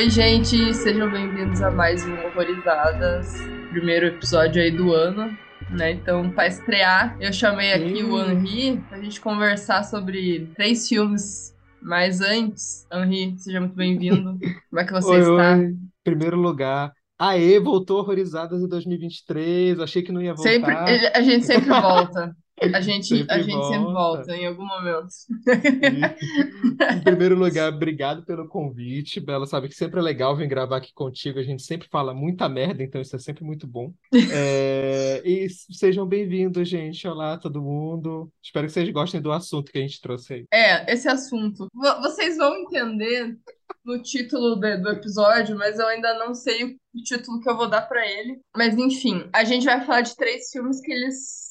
Oi, gente, sejam bem-vindos a mais um Horrorizadas, primeiro episódio aí do ano, né? Então, para estrear, eu chamei aqui o Henri pra gente conversar sobre três filmes. Mas antes, Henri, seja muito bem-vindo. Como é que você Oi, está? oi. Primeiro lugar. Aê, voltou Horrorizadas em 2023. Achei que não ia Sempre, voltar. a gente sempre volta. A gente, a Sempre gente sempre volta. volta em algum momento. E, em primeiro lugar, obrigado pelo convite. Bela, sabe que sempre é legal vir gravar aqui contigo. A gente sempre fala muita merda, então isso é sempre muito bom. É, E sejam bem-vindos, gente. Olá, todo mundo. Espero que vocês gostem do assunto que a gente trouxe aí. É, esse assunto. Vo- Vocês vão entender no título de- do episódio, mas eu ainda não sei o título que eu vou dar pra ele. Mas enfim, a gente vai falar de três filmes que eles,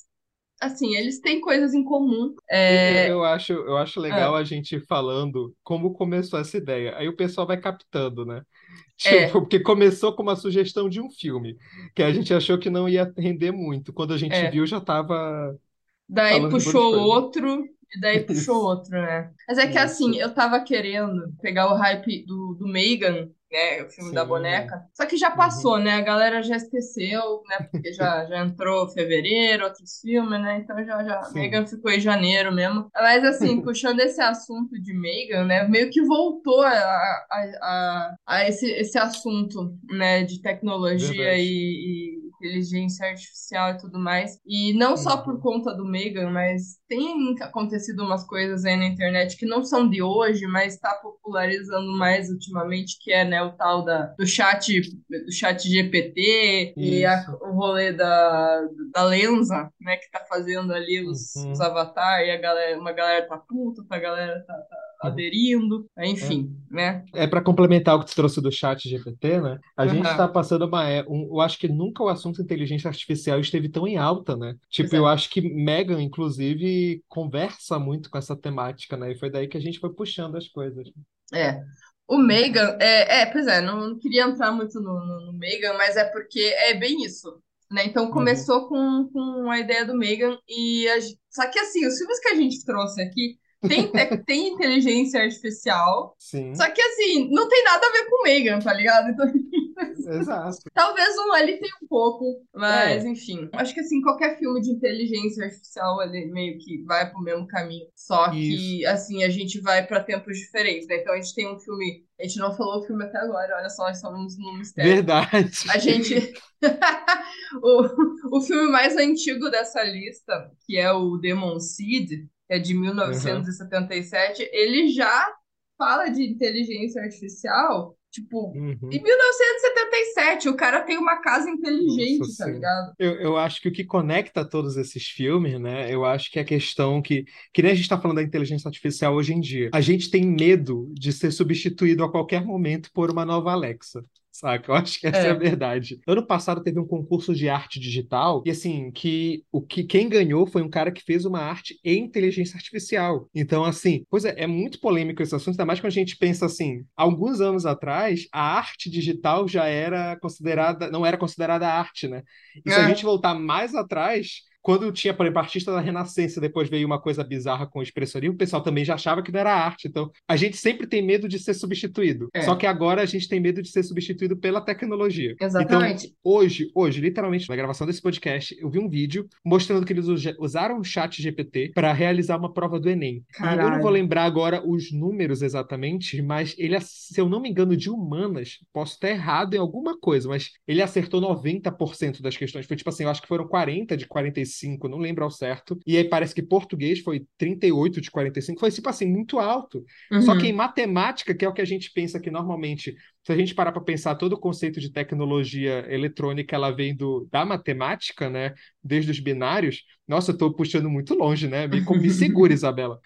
assim, eles têm coisas em comum. Eu, É, eu acho, eu acho legal ah, a gente falando como começou essa ideia. Aí o pessoal vai captando, né? Tipo, é, porque começou com uma sugestão de um filme, que a gente achou que não ia render muito. Quando a gente é. viu, já tava Daí puxou outro, e daí puxou outro, né? Mas é que assim, eu tava querendo pegar o hype do, do Megan, né? O filme da Sim. boneca. Só que já Uhum. passou, né? A galera já esqueceu, né? Porque já, já entrou fevereiro, outros filmes, né? Então já, já. Sim. Megan ficou em janeiro mesmo. Mas assim, puxando esse assunto de Megan, né? Meio que voltou a, a, a, a esse, esse assunto, né? De tecnologia Verdade. e, e inteligência artificial e tudo mais. E não só por Uhum. conta do Megan, mas tem acontecido umas coisas aí na internet que não são de hoje, mas está popularizando mais ultimamente, que é, né, o tal da, do chat, do chat GPT e a- Isso. o rolê da, da Lenza, né, que tá fazendo ali os, os Uhum. avatar e a galera, uma galera tá puta, outra galera tá, tá Uhum. aderindo, É. enfim, né? É para complementar o que tu trouxe do chat GPT, né? A gente está passando uma. é, Um, eu acho que nunca o assunto inteligência artificial esteve tão em alta, né? Tipo, eu é. acho que Megan, inclusive, conversa muito com essa temática, né? E foi daí que a gente foi puxando as coisas. É. O Megan, é, é, pois é, não, não queria entrar muito no, no, no Megan, mas é porque é bem isso, né? Então Uhum. começou com, com a ideia do Megan e a só que assim, os filmes que a gente trouxe aqui tem, te- tem inteligência artificial, Sim, só que assim, não tem nada a ver com o Megan, tá ligado? Então, exato. talvez um ali tenha um pouco, mas É, enfim. Acho que assim, qualquer filme de inteligência artificial ele meio que vai pro mesmo caminho. Só isso. que assim, a gente vai para tempos diferentes, né? Então a gente tem um filme, a gente não falou o filme até agora, olha só, nós estamos no mistério. Verdade. A gente o, o filme mais antigo dessa lista, que é o Demon Seed, que é de Uhum. 1977, ele já fala de inteligência artificial, tipo, em Uhum. 1977, o cara tem uma casa Nossa, inteligente, tá sim. ligado? Eu, eu acho que o que conecta todos esses filmes, né? Eu acho que é a questão que, que nem a gente está falando da inteligência artificial hoje em dia. A gente tem medo de ser substituído a qualquer momento por uma nova Alexa. Saca? Eu acho que essa é a É. verdade. Ano passado teve um concurso de arte digital e assim, que o que quem ganhou foi um cara que fez uma arte em inteligência artificial. Então, assim, pois é, é muito polêmico esse assunto, ainda mais quando a gente pensa assim, alguns anos atrás, a arte digital já era considerada, não era considerada arte, né? E se a gente É. voltar mais atrás, quando tinha, por exemplo, artista da Renascença, depois veio uma coisa bizarra com o expressionismo, o pessoal também já achava que não era arte. Então, a gente sempre tem medo de ser substituído. Só É. que agora a gente tem medo de ser substituído pela tecnologia. Então, Exatamente. hoje, hoje, literalmente, na gravação desse podcast, eu vi um vídeo mostrando que eles usa- usaram o chat GPT para realizar uma prova do Enem. E eu não vou Caralho. lembrar agora os números exatamente, mas ele, se eu não me engano, de humanas, posso estar errado em alguma coisa, mas ele acertou 90% das questões. Foi tipo assim, eu acho que foram 40 de 45, não lembro ao certo. E aí parece que português foi 38 de 45, foi tipo assim, muito alto. Só que em Uhum. matemática, que é o que a gente pensa que normalmente se a gente parar para pensar todo o conceito de tecnologia eletrônica, ela vem do, da matemática, né? Desde os binários. Nossa, eu estou puxando muito longe, né? Me, me segura, Isabela.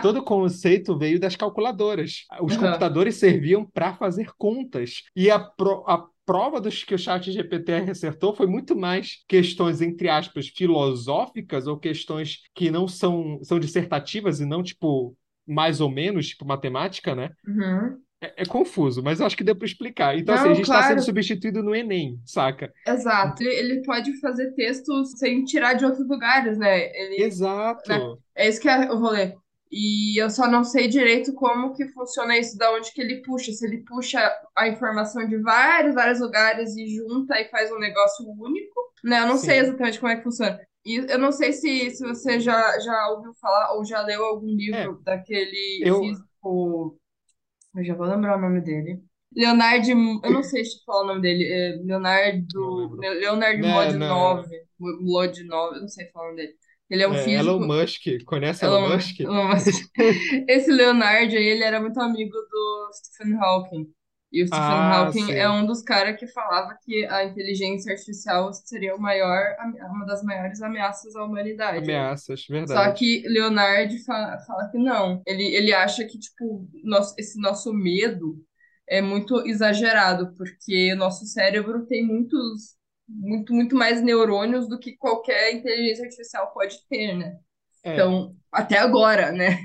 Todo o conceito veio das calculadoras. Os Uhum. computadores serviam para fazer contas. E a, pro, a prova dos que o chat GPT acertou foi muito mais questões, entre aspas, filosóficas ou questões que não são, são dissertativas e não, tipo, mais ou menos, tipo matemática, né? Uhum. É, é confuso, mas eu acho que deu para explicar. Então, assim, a Não, gente está sendo claro. substituído no Enem, saca? Exato. Ele, pode fazer textos sem tirar de outros lugares, né? Ele, né? Exato. É isso que é o rolê. E eu só não sei direito como que funciona isso, da onde que ele puxa. Se ele puxa a informação de vários, vários lugares e junta e faz um negócio único, né? Eu não sei Sim. exatamente como é que funciona. E eu não sei se, se você já, já ouviu falar ou já leu algum livro daquele eu- físico. Eu já vou lembrar o nome dele. Leonardo, eu não sei se falar o nome dele, é Leonardo. Leonardo Né, Modinov. Modinov, eu não sei falar o nome dele. Ele é um É, físico. Elon Musk, conhece Elon, Elon Musk? Elon Musk. Esse Leonardo aí, ele era muito amigo do Stephen Hawking. E o Stephen Ah, Hawking sim. é um dos caras que falava que a inteligência artificial seria o maior, uma das maiores ameaças à humanidade. Ameaças, Só verdade. que Leonardo fala, fala que não. Ele, ele acha que, tipo, nosso, esse nosso medo é muito exagerado, porque nosso cérebro tem muitos, muito, muito mais neurônios do que qualquer inteligência artificial pode ter, né? É, Então, até agora, né?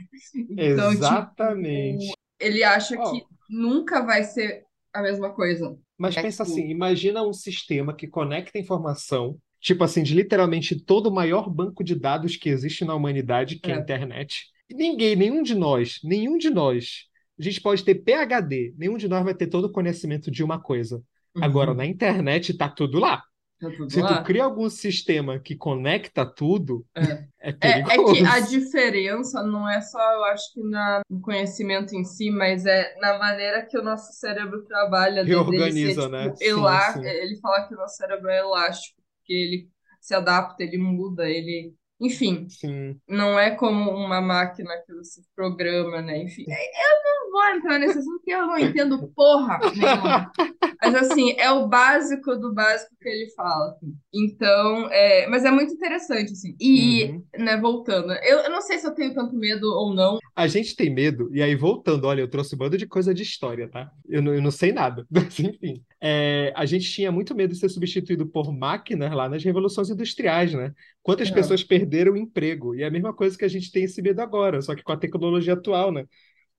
Então, tipo, exatamente. ele acha Ó, que nunca vai ser a mesma coisa. Mas É, pensa tipo, assim, imagina um sistema que conecta informação, tipo assim, de literalmente todo o maior banco de dados que existe na humanidade, que é a É. internet. E ninguém, nenhum de nós, nenhum de nós, a gente pode ter PhD, nenhum de nós vai ter todo o conhecimento de uma coisa. Agora, uhum, na internet tá tudo lá. Tá tudo Se tu cria algum sistema que conecta tudo, É. é É, é perigoso. que a diferença não é só, eu acho que na, no conhecimento em si, mas é na maneira que o nosso cérebro trabalha, ser, Reorganiza, tipo, né? Sim, elá- sim. ele fala que o nosso cérebro é elástico, porque ele se adapta, ele muda, ele... Enfim, Sim. não é como uma máquina que você programa, né? Enfim, eu não vou entrar nesse assunto porque eu não entendo porra nenhuma. Mas assim, é o básico do básico que ele fala. assim. Então, é, mas é muito interessante, assim. E, Uhum. né, voltando, eu, eu não sei se eu tenho tanto medo ou não. A gente tem medo, e aí voltando, olha, eu trouxe um bando de coisa de história, tá? Eu não, eu não sei nada, mas enfim. É, a gente tinha muito medo de ser substituído por máquinas lá nas revoluções industriais, né? Quantas É. pessoas perderam o emprego? E é a mesma coisa que a gente tem esse medo agora, só que com a tecnologia atual, né?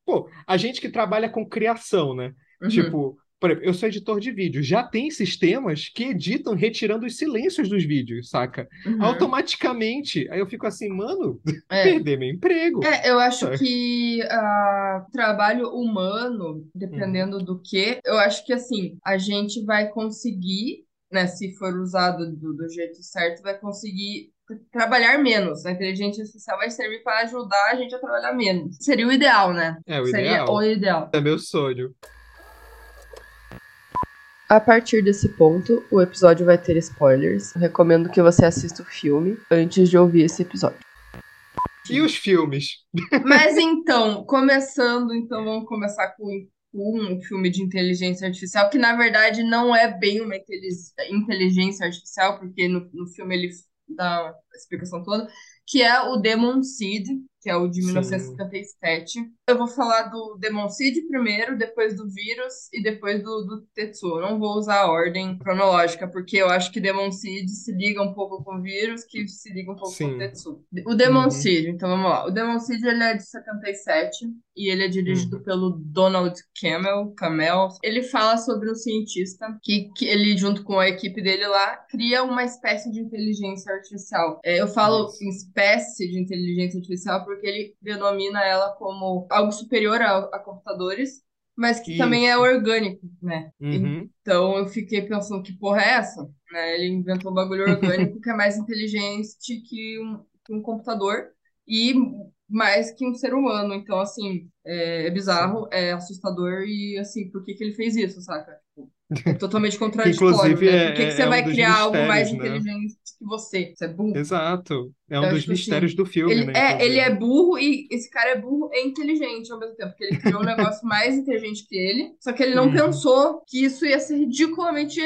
Pô, a gente que trabalha com criação, né? Uhum. Tipo, por exemplo, eu sou editor de vídeo, já tem sistemas que editam retirando os silêncios dos vídeos, saca? Uhum. Automaticamente. Aí eu fico assim, mano, É. perder meu emprego. É, eu acho que ah, trabalho humano, dependendo do que, eu acho que assim, a gente vai conseguir, né, se for usado do, do jeito certo, vai conseguir trabalhar menos. A inteligência artificial vai servir para ajudar a gente a trabalhar menos. Seria o ideal, né? É o Seria ideal. o ideal. É meu sonho. A partir desse ponto, o episódio vai ter spoilers. Eu recomendo que você assista o filme antes de ouvir esse episódio. E os filmes? Mas então, começando, então vamos começar com um filme de inteligência artificial, que na verdade não é bem uma intelig- inteligência artificial, porque no, no filme ele dá explicação toda, que é o Demon Seed, que é o de Sim. 1957. Eu vou falar do Demon Seed primeiro, depois do vírus e depois do, do Tetsuo. Não vou usar a ordem cronológica, porque eu acho que Demon Seed se liga um pouco com o vírus, que se liga um pouco com Sim. o Tetsuo. O Demon Uhum. Seed, então vamos lá. O Demon Seed ele é de 77 e ele é dirigido Uhum. pelo Donald Camel, Camel. Ele fala sobre um cientista que, que ele, junto com a equipe dele lá, cria uma espécie de inteligência artificial. É, eu falo Isso. em espécie de inteligência artificial porque ele denomina ela como algo superior a, a computadores, mas que também é Isso. orgânico, né? Uhum. Então eu fiquei pensando que porra é essa? Né? Ele inventou um bagulho orgânico que é mais inteligente que um, que um computador e mais que um ser humano. Então, assim, é, é bizarro, é assustador e, assim, por que que ele fez isso, saca? É totalmente Que contraditório, inclusive né? é, Por que que é, você é um vai dos criar algo mais né? inteligente que você? Você é burro? Exato. É um Então, dos tipo mistérios assim, do filme, ele né? é, ele é burro e esse cara é burro e inteligente ao mesmo tempo, porque ele criou um negócio mais inteligente que ele, só que ele não Uhum. pensou que isso ia ser ridiculamente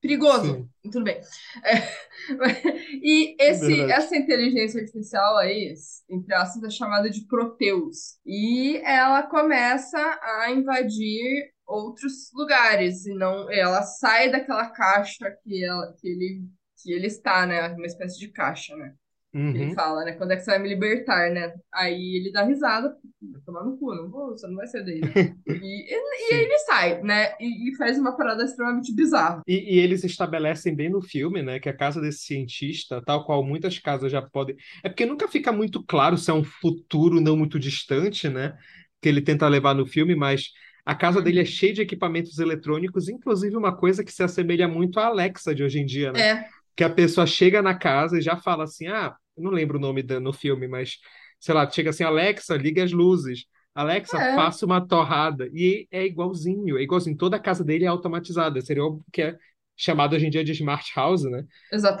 perigoso. Sim, Tudo bem. É, e esse, verdade. essa inteligência artificial aí, entre aspas, é chamada de Proteus. E ela começa a invadir outros lugares e não ela sai daquela caixa que ela que ele que ele está, né, uma espécie de caixa, né? Ele Uhum. fala, né? Quando é que você vai me libertar, né? Aí ele dá risada, vai tomar no cu, não vou, você não vai ser daí. E, e, e ele sai, né? E, e faz uma parada extremamente bizarra. E, e eles estabelecem bem no filme, né, que a casa desse cientista, tal qual muitas casas já podem. É porque nunca fica muito claro se é um futuro não muito distante, né, que ele tenta levar no filme, mas a casa dele é Uhum. cheia de equipamentos eletrônicos, inclusive uma coisa que se assemelha muito à Alexa de hoje em dia, né? É, Que a pessoa chega na casa e já fala assim: ah, não lembro o nome da- no filme, mas sei lá, chega assim, Alexa, liga as luzes. Alexa, é, faça uma torrada. E é igualzinho, é igualzinho. Toda a casa dele é automatizada. Seria óbvio que é chamado hoje em dia de Smart House, né?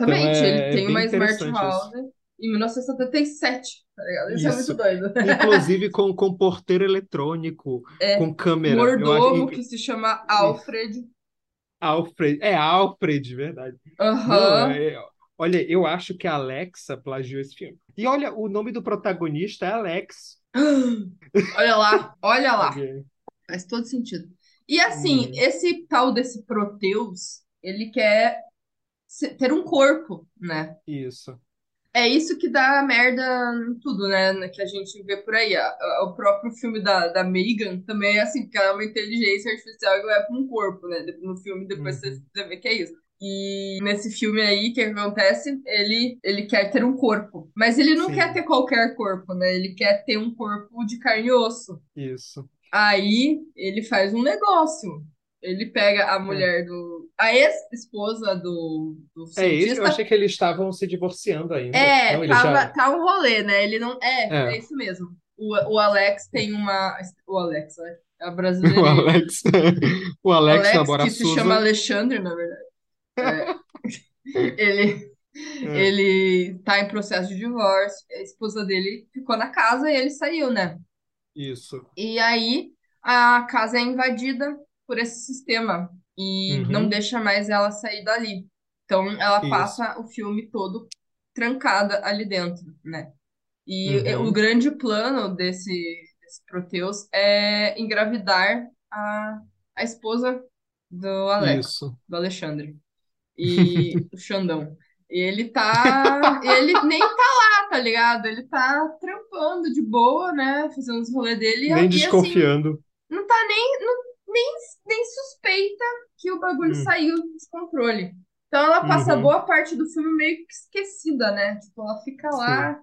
Então exatamente. Ele é, é tem bem uma Smart House isso. em 1977, tá ligado? Isso é muito Isso. doido. Inclusive com, com porteiro eletrônico, É, com câmera. Mordomo e- que se chama Alfred. Alfred. É Alfred, verdade. Aham. é- olha, eu acho que a Alexa plagiou esse filme. E olha, o nome do protagonista é Alex. Olha lá, olha lá. Faz todo sentido. E assim, Uhum. esse tal desse Proteus, ele quer ter um corpo, né? Isso. É isso que dá merda em tudo, né? Que a gente vê por aí. O próprio filme da, da Megan também é assim, porque ela é uma inteligência artificial que vai para um corpo, né? No filme, depois você Uhum. você vê que é isso. E nesse filme aí, o que acontece? Ele, ele quer ter um corpo. Mas ele não quer Sim, ter qualquer corpo, né? Ele quer ter um corpo de carne e osso. isso. Aí ele faz um negócio. Ele pega a É. mulher do. A ex-esposa do, do É isso. Eu cientista. achei que eles estavam se divorciando ainda. É, Não, tava, já. tá um rolê, né? Ele não. É, É. é isso mesmo. O, o Alex tem uma. O Alex, né? A O brasileira. Alex. O Alex Alex, namora que se chama. Alexandre, na verdade. É, ele, É. ele tá em processo de divórcio. A esposa dele ficou na casa e ele saiu, né? Isso. E aí a casa é invadida por esse sistema e não Uhum. deixa mais ela sair dali. Então ela Isso. passa o filme todo trancada ali dentro, né? E o Uhum. grande plano desse, desse Proteus é engravidar a, a esposa do Alex, Isso. do Alexandre, e o Xandão. E ele tá. Ele nem tá lá, tá ligado? Ele tá trampando de boa, né? Fazendo os rolês dele. Nem e, assim, desconfiando. não tá nem, não- nem, nem suspeita que o bagulho Hum. saiu de controle. Então ela passa Uhum. boa parte do filme meio que esquecida, né? Tipo, ela fica Sim. lá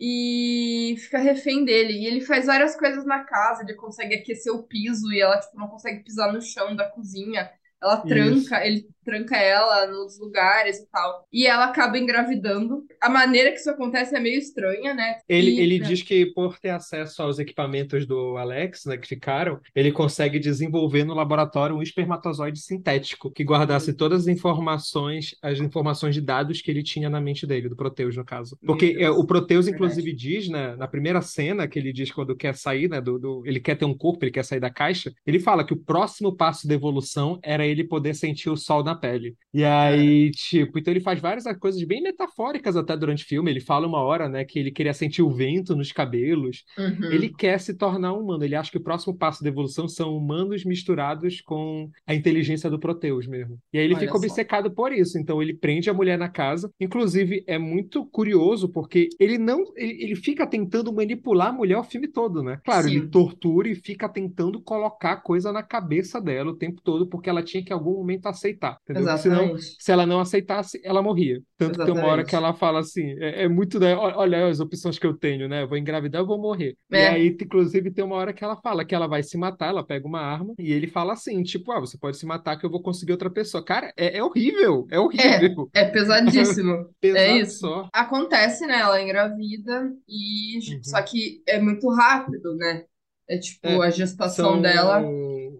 e fica refém dele. E ele faz várias coisas na casa, ele consegue aquecer o piso e ela, tipo, não consegue pisar no chão da cozinha. Ela Isso. tranca, ele tranca ela nos lugares e tal. E ela acaba engravidando. A maneira que isso acontece é meio estranha, né? Ele, E ele diz que por ter acesso aos equipamentos do Alex, né, que ficaram, ele consegue desenvolver no laboratório um espermatozoide sintético que guardasse todas as informações, as informações de dados que ele tinha na mente dele, do Proteus, no caso. Porque é, o Proteus, verdade. inclusive, diz, né, na primeira cena que ele diz quando quer sair, né, do, do- ele quer ter um corpo, ele quer sair da caixa, ele fala que o próximo passo da evolução era ele poder sentir o sol na pele. E aí, tipo, então ele faz várias coisas bem metafóricas até durante o filme. Ele fala uma hora, né, que ele queria sentir o vento nos cabelos. Uhum. Ele quer se tornar humano. Ele acha que o próximo passo da evolução são humanos misturados com a inteligência do Proteus mesmo. E aí ele Olha fica só. obcecado por isso. Então ele prende a mulher na casa. Inclusive, é muito curioso porque ele não. Ele, ele fica tentando manipular a mulher o filme todo, né? Claro, ele Sim, tortura e fica tentando colocar coisa na cabeça dela o tempo todo, porque ela tinha que em algum momento aceitar. Entendeu? Porque senão exatamente. se ela não aceitasse, ela morria. Tanto que tem uma hora que Exatamente. ela fala assim: é, é muito, né? Olha as opções que eu tenho, né? Eu vou engravidar, eu vou morrer. E É, aí, inclusive, tem uma hora que ela fala que ela vai se matar, ela pega uma arma e ele fala assim: tipo, ah, você pode se matar que eu vou conseguir outra pessoa. Cara, é, é horrível, é é, horrível. é pesadíssimo. É isso. só. Acontece, né? Ela engravida e só Uhum. que é muito rápido, né? É tipo É, a gestação são, dela.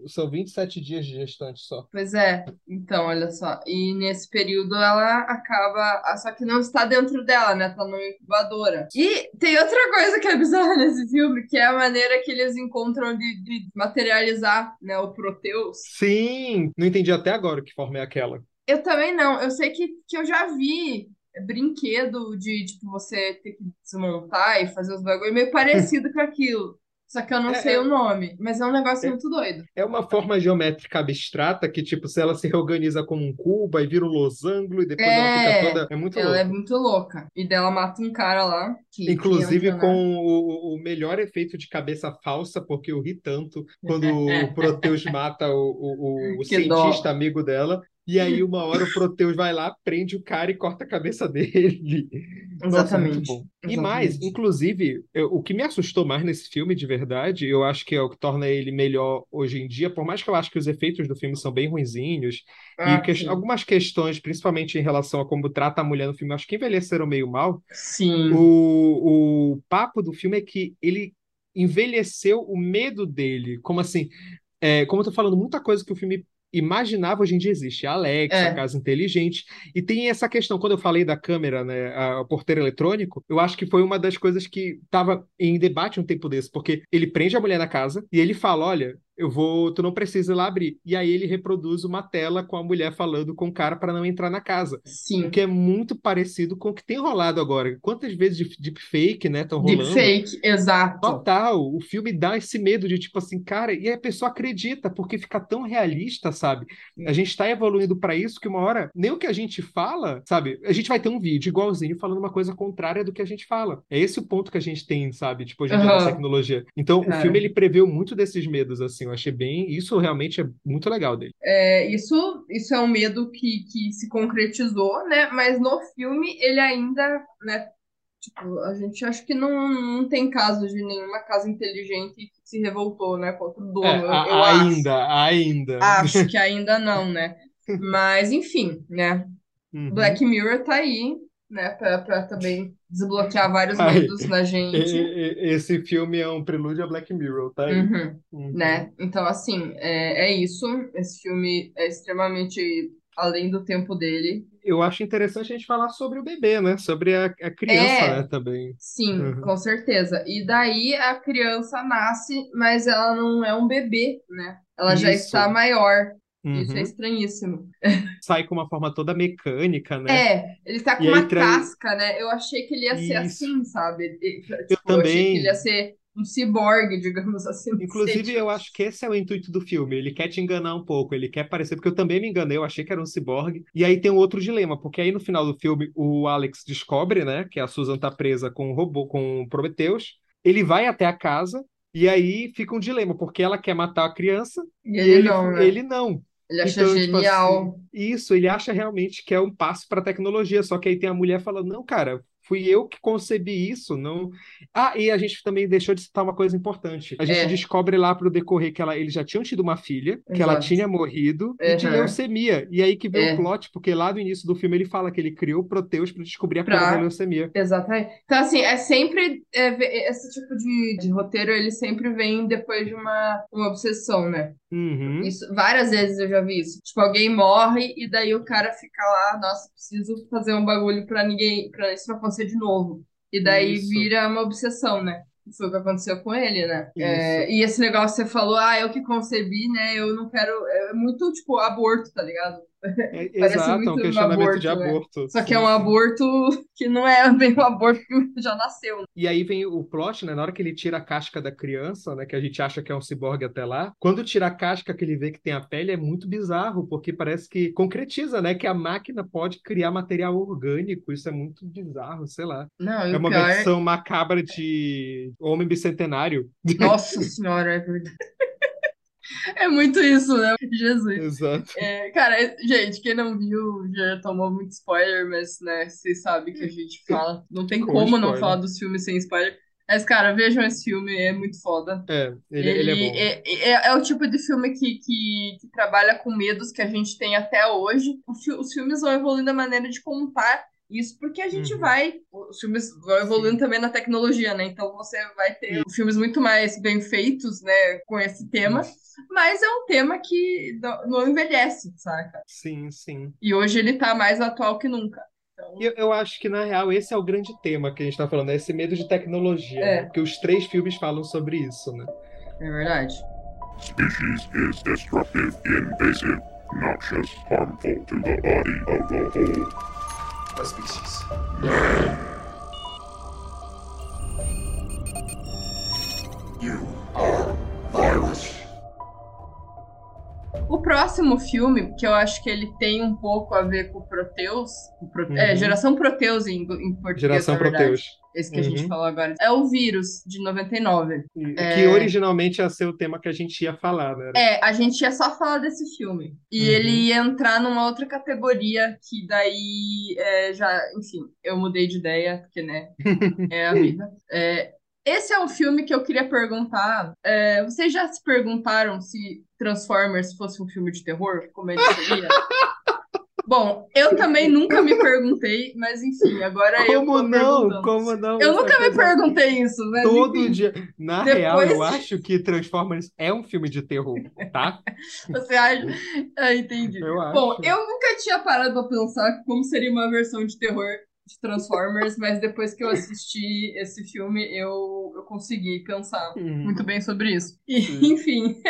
São 27 dias de gestante só. Pois é. Então, olha só. E nesse período ela acaba, só que não está dentro dela, né? Tá numa incubadora. E tem outra coisa que é bizarra nesse filme, que é a maneira que eles encontram de, de materializar, né, o Proteus. Sim, não entendi até agora que forma é aquela. Eu também não. Eu sei que, que eu já vi brinquedo de, tipo, você ter que desmontar e fazer os bagulho meio parecido com aquilo. Só que eu não É, sei é- o nome, mas é um negócio É- muito doido. É uma forma geométrica abstrata que, tipo, se ela se reorganiza como um cubo, aí vira um losango e depois ela fica É, toda. É muito ela é louco. muito louca. E dela mata um cara lá. Que, que Inclusive entra, com o, o melhor efeito de cabeça falsa, porque eu ri tanto quando o Proteus mata o, o, o Que dó. cientista amigo dela. E aí, uma hora, o Proteus vai lá, prende o cara e corta a cabeça dele. Nossa, Exatamente. bom. E mais, inclusive, eu- o que me assustou mais nesse filme, de verdade, eu acho que é o que torna ele melhor hoje em dia, por mais que eu acho que os efeitos do filme são bem ruinzinhos, e Ah, que- sim. algumas questões, principalmente em relação a como trata a mulher no filme, acho que envelheceram meio mal. Sim. O, o papo do filme é que ele envelheceu o medo dele. Como assim? É, como eu tô falando, muita coisa que o filme imaginava hoje em dia existe. A Alexa, É. a casa inteligente. E tem essa questão, quando eu falei da câmera, né, a- o porteiro eletrônico, eu acho que foi uma das coisas que estava em debate um tempo desse, porque ele prende a mulher na casa e ele fala: olha. Eu vou, tu não precisa ir lá abrir. E aí ele reproduz uma tela com a mulher falando com o cara para não entrar na casa. O Sim. que é muito parecido com o que tem rolado agora. Quantas vezes de deepfake, né, estão rolando? Deepfake, exato. Total, o filme dá esse medo de tipo assim, cara, e a pessoa acredita, porque fica tão realista, sabe? A gente tá evoluindo para isso que uma hora, nem o que a gente fala, sabe? A gente vai ter um vídeo igualzinho falando uma coisa contrária do que a gente fala. É esse o ponto que a gente tem, sabe? Tipo, hoje em dia da Aham. tecnologia. Então, o Cara. filme ele preveu muito desses medos, assim, eu achei bem. Isso realmente é muito legal dele. É, isso, isso é um medo que, que se concretizou, né? Mas no filme ele ainda, né? Tipo, a gente acha que não, não tem caso de nenhuma casa inteligente que se revoltou, né? Contra o dono. É, eu, a- eu acho. ainda, ainda. Acho que ainda não, né? Mas, enfim, né? Uhum. Black Mirror tá aí, né? Pra também desbloquear vários medos na gente. Esse filme é um prelúdio a Black Mirror, tá. Uhum, Uhum. né? Então, assim, é, é isso. Esse filme é extremamente além do tempo dele. Eu acho interessante a gente falar sobre o bebê, né? Sobre a, a criança, É. né, também. Sim, Uhum. com certeza. E daí a criança nasce, mas ela não é um bebê, né? Ela já Isso. está maior. Isso Uhum. é estranhíssimo. Sai com uma forma toda mecânica, né? É, ele tá com E uma casca, né? Eu achei que ele ia ser Isso. assim, sabe? Tipo, Eu eu achei também. que ele ia ser um ciborgue, digamos assim. Inclusive, tipo. eu acho que esse é o intuito do filme. Ele quer te enganar um pouco, ele quer parecer, porque eu também me enganei, eu achei que era um ciborgue. E aí tem um outro dilema, porque aí no final do filme o Alex descobre, né, que a Susan tá presa com o robô, com o Prometheus. Ele vai até a casa e aí fica um dilema, porque ela quer matar a criança E e ele ele não, né? ele não. Ele acha Então, tipo genial. assim, isso, ele acha realmente que é um passo para a tecnologia, só que aí tem a mulher falando, não, cara, fui eu que concebi isso, não. Ah, e a gente também deixou de citar uma coisa importante. A gente É. descobre lá pro decorrer que ela, eles já tinham tido uma filha, que ela Exato. tinha morrido, e de Uhum. leucemia. E aí que veio É. o plot, porque lá no início do filme ele fala que ele criou o Proteus para descobrir a cura Pra- da leucemia. Exatamente. Então, assim, é sempre. é, esse tipo de, de roteiro, ele sempre vem depois de uma, uma obsessão, né? Uhum. Isso, várias vezes eu já vi isso. Tipo, alguém morre e daí o cara fica lá, nossa, preciso fazer um bagulho pra ninguém, pra isso não acontecer de novo. E daí Isso. vira uma obsessão, né? Foi o que aconteceu com ele, né? É, e esse negócio que você falou, ah, eu que concebi, né? Eu não quero. É muito tipo aborto, tá ligado? É, exato, é um um questionamento de aborto, né? aborto. Só que sim, é um sim. aborto que não é bem um aborto que já nasceu. né? E aí vem o plot, né? Na hora que ele tira a casca da criança, né? Que a gente acha que é um ciborgue até lá. Quando tira a casca que ele vê que tem a pele, é muito bizarro, porque parece que concretiza, né? Que a máquina pode criar material orgânico. Isso é muito bizarro, sei lá. Não, É uma pior. versão macabra de Homem Bicentenário. Nossa senhora, é verdade. É muito isso, né? Jesus. Exato. É, cara, gente, quem não viu já tomou muito spoiler, mas, né, vocês sabem que a gente fala. Não tem Com como não spoiler. falar dos filmes sem spoiler. Mas, cara, vejam esse filme, é muito foda. É, ele, ele é bom. é, é- é o tipo de filme que, que, que trabalha com medos que a gente tem até hoje. Fi- os filmes vão evoluindo a maneira de contar isso, porque a gente Uhum. vai. Os filmes vão evoluindo também na tecnologia, né? Então você vai ter filmes muito mais bem feitos, né, com esse tema. Mas é um tema que não envelhece, saca? Sim, sim. E hoje ele tá mais atual que nunca. Então, Eu, eu acho que, na real, esse é o grande tema que a gente tá falando, é esse medo de tecnologia. É. né? Porque os três filmes falam sobre isso, né? é verdade. Species is destructive, invasive, noxious, harmful to the body of the whole. What species? You are O próximo filme, que eu acho que ele tem um pouco a ver com o Proteus, o é, Uhum. Geração Proteus em, em português, Geração. Proteus. Esse que a gente Uhum. falou agora. É o Vírus, de 99. É. Que originalmente ia ser o tema que a gente ia falar, né? É, a gente ia só falar desse filme. E Uhum. ele ia entrar numa outra categoria, que daí é, já, enfim, eu mudei de ideia, porque, né, é a vida. É, esse é um filme que eu queria perguntar. é, vocês já se perguntaram se Transformers fosse um filme de terror? Como ele seria? Bom, eu também nunca me perguntei, mas enfim, agora eu Como não? Como não? Eu nunca me perguntei isso, mas Todo enfim, dia. Na Depois- real, eu acho que Transformers é um filme de terror, tá? você acha? Ah, entendi. Eu acho. Bom, eu nunca tinha parado pra pensar como seria uma versão de terror de Transformers, mas depois que eu assisti esse filme, eu, eu consegui pensar Hum. muito bem sobre isso. E, enfim.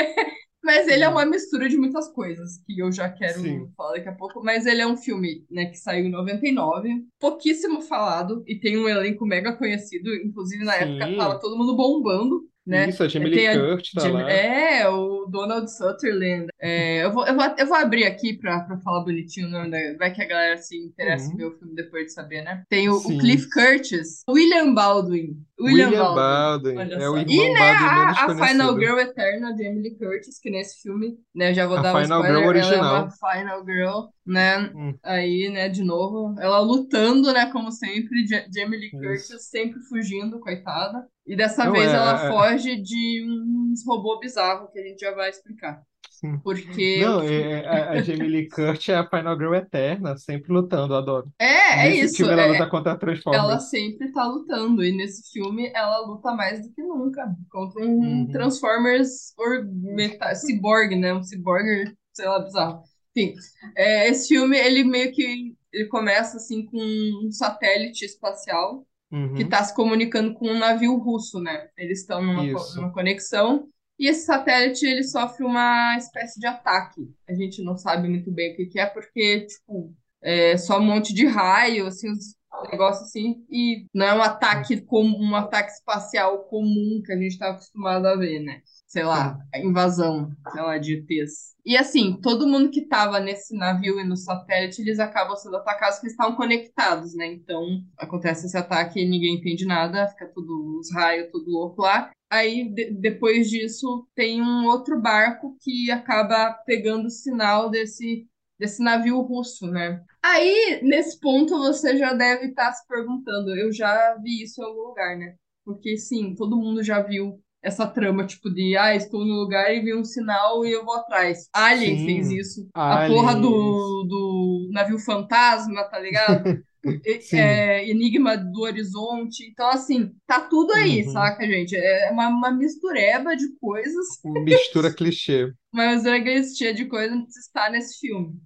Mas ele é uma mistura de muitas coisas, que eu já quero Sim. falar daqui a pouco. Mas ele é um filme, né, que saiu em 99, pouquíssimo falado, e tem um elenco mega conhecido. Inclusive, na Sim. época, tava todo mundo bombando, né? Isso, a Jamie Lee a Curtis tá lá. É, o Donald Sutherland. É, eu, vou, eu, vou, eu vou abrir aqui pra, pra falar bonitinho o nome da. Vai que a galera se interessa em Uhum. ver o filme depois de saber, né? Tem o, o. Cliff Curtis, William Baldwin. William, William Baldwin. Baldwin. É o E, né, a, a. Final Girl Eterna, Jamie Lee Curtis, que nesse filme, né, já vou A dar um Final spoiler, Girl ela é original. Final Girl, né, Hum. aí, né, de novo, ela lutando, né, como sempre, Jamie Lee Isso. Curtis sempre fugindo, coitada, e dessa Não, vez é- ela é- foge de uns robôs bizarros que a gente já vai explicar. Sim. Porque... Não, é- é- a, a Jamie Lee Curtis é a Final Girl eterna, sempre lutando, adoro. É, é Nesse isso, filme ela é- luta contra a ela Transformers. sempre tá lutando, e nesse filme ela luta mais do que nunca, contra um Uhum. Transformers or meta- cyborg, né, um cyborg, sei lá, bizarro. Enfim, é, esse filme, ele meio que, ele começa assim com um satélite espacial, Uhum. que está se comunicando com um navio russo, né? Eles estão numa, co- numa conexão e esse satélite ele sofre uma espécie de ataque. A gente não sabe muito bem o que que é porque tipo é só um monte de raio, assim, uns negócios assim e não é um ataque como um ataque espacial comum que a gente está acostumado a ver, né? Sei lá, invasão, sei lá, de ETs. E assim, todo mundo que estava nesse navio e no satélite, eles acabam sendo atacados porque estavam conectados, né? Então, acontece esse ataque e ninguém entende nada, fica tudo, os raios, tudo louco lá. Aí, de- depois disso, tem um outro barco que acaba pegando o sinal desse, desse navio russo, né? Aí, nesse ponto, você já deve estar se perguntando, eu já vi isso em algum lugar, né? Porque, sim, todo mundo já viu essa trama, tipo, de, ah, estou no lugar e vi um sinal e eu vou atrás. Alien Sim. fez isso. A Alien, porra do, do navio fantasma, tá ligado? É, Enigma do Horizonte. Então, assim, tá tudo aí, Uhum. saca, gente? É uma, uma mistureba de coisas, Mistura clichê. uma mistura clichê de coisas que está nesse filme.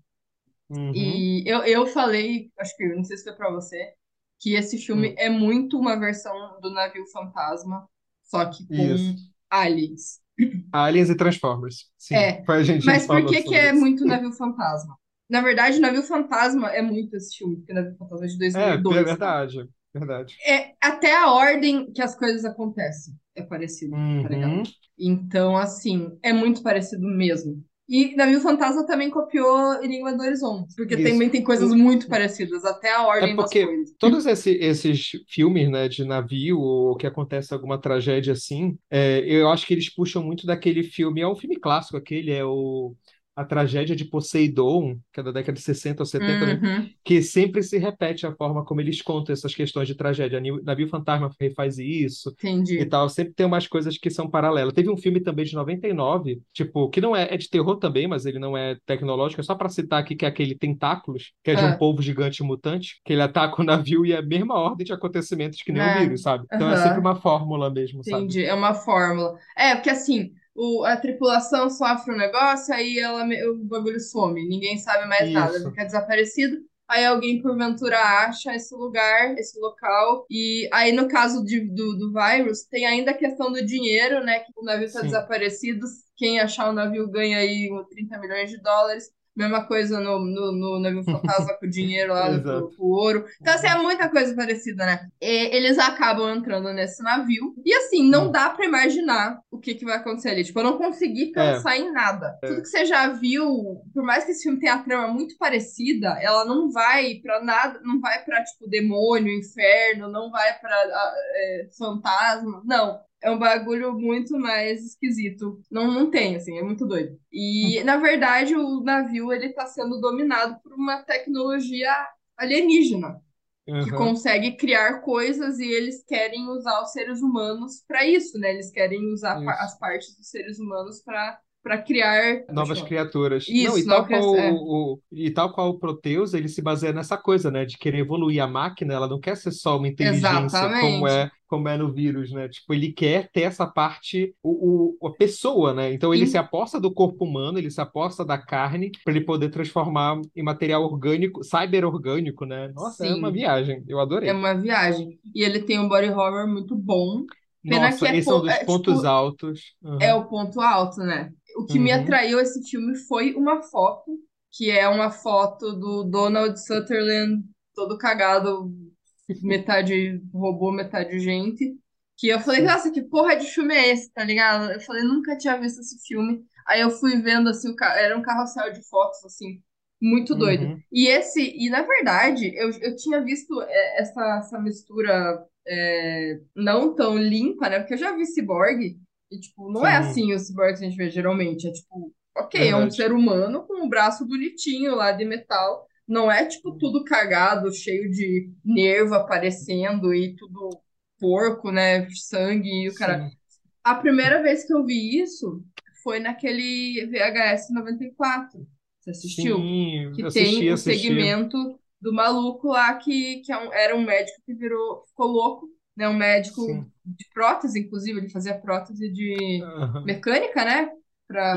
Uhum. E eu, eu falei, acho que não sei se foi pra você, que esse filme Hum. é muito uma versão do navio fantasma, só que com Isso. aliens. Aliens e Transformers. Sim, É, foi a gente Mas por que que é isso. muito navio fantasma? Na verdade, navio fantasma é muito esse filme, porque navio fantasma é de É, 2002. é né? verdade. Verdade. É, até a ordem que as coisas acontecem é parecido, tá Uhum. ligado? Então, assim, é muito parecido mesmo. E Navio Fantasma também copiou Enigma do Horizonte, porque Isso. também tem coisas muito parecidas, até a ordem É porque das coisas. todos esse- esses filmes, né, de navio ou que acontece alguma tragédia assim, é, eu acho que eles puxam muito daquele filme, é um filme clássico aquele, é o A Tragédia de Poseidon, que é da década de 60 ou 70, né? Uhum. que sempre se repete a forma como eles contam essas questões de tragédia. Navio Fantasma faz isso e Entendi. tal. Sempre tem umas coisas que são paralelas. Teve um filme também de 99, tipo, que não é, é de terror também, mas ele não é tecnológico. É só pra citar aqui que é aquele Tentáculos, que é de Ah. um polvo gigante mutante, que ele ataca o navio e é a mesma ordem de acontecimentos que nem É. o vírus, sabe? Então é Aham. sempre uma fórmula mesmo, sabe? Entendi, é uma fórmula. É, porque assim, o- a tripulação sofre um negócio, aí ela, o bagulho some, ninguém sabe mais nada, Isso. fica desaparecido. Aí alguém, porventura, acha esse lugar, esse local. E aí, no caso de- do, do vírus, tem ainda a questão do dinheiro, né? Que o navio está desaparecido. Quem achar o navio ganha aí uns 30 milhões de dólares. Mesma coisa no, no, no navio fantasma com o dinheiro lá pro, pro ouro. Então, assim, é muita coisa parecida, né? E eles acabam entrando nesse navio. E, assim, não Hum. dá pra imaginar o que, que vai acontecer ali. Tipo, eu não consegui pensar em nada. Tudo que você já viu, por mais que esse filme tenha a trama muito parecida, ela não vai pra nada, não vai pra, tipo, demônio, inferno, não vai pra ah, é, fantasma. Não. É um bagulho muito mais esquisito. Não, não tem, assim, é muito doido. E, na verdade, o navio, ele tá sendo dominado por uma tecnologia alienígena que Aham. consegue criar coisas e eles querem usar os seres humanos para isso, né? Eles querem usar Isso. as partes dos seres humanos para para criar Novas criaturas. Isso, Não, e tal, qual é. o, e tal qual o Proteus, ele se baseia nessa coisa, né? De querer evoluir a máquina, ela não quer ser só uma inteligência Exatamente. como é, como é no vírus, né? Tipo, ele quer ter essa parte, o, o- a pessoa, né? Então ele Sim. se aposta do corpo humano, ele se aposta da carne para ele poder transformar em material orgânico, cyber orgânico, né? Nossa, é Sim. uma viagem. Eu adorei. É uma viagem. E ele tem um body horror muito bom. Pena Nossa, que é esse é um dos é, pontos tipo, altos. Aham. É o ponto alto, né? O que me Uhum. atraiu esse filme foi uma foto, que é uma foto do Donald Sutherland todo cagado, metade robô, metade gente. Que eu falei, nossa, que porra de filme é esse, tá ligado? Eu falei, nunca tinha visto esse filme. Aí eu fui vendo, assim, o ca- era um carrossel de fotos, assim, muito doido. Uhum. E esse, e na verdade, eu, eu tinha visto é, essa, essa mistura é, não tão limpa, né? Porque eu já vi Cyborg, e, tipo, não é Sim. assim o Cyborg que a gente vê geralmente. É tipo, ok, é um ser humano com um braço bonitinho lá de metal. Não é, tipo, tudo cagado, cheio de nervo aparecendo e tudo porco, né? Sangue e o cara. A primeira vez que eu vi isso foi naquele VHS 94. Você assistiu? Sim, que eu tem assisti, o assisti. segmento do maluco lá que, que é um- era um médico que virou, ficou louco, né? Um médico Sim. de prótese, inclusive, ele fazia prótese de Aham. mecânica, né?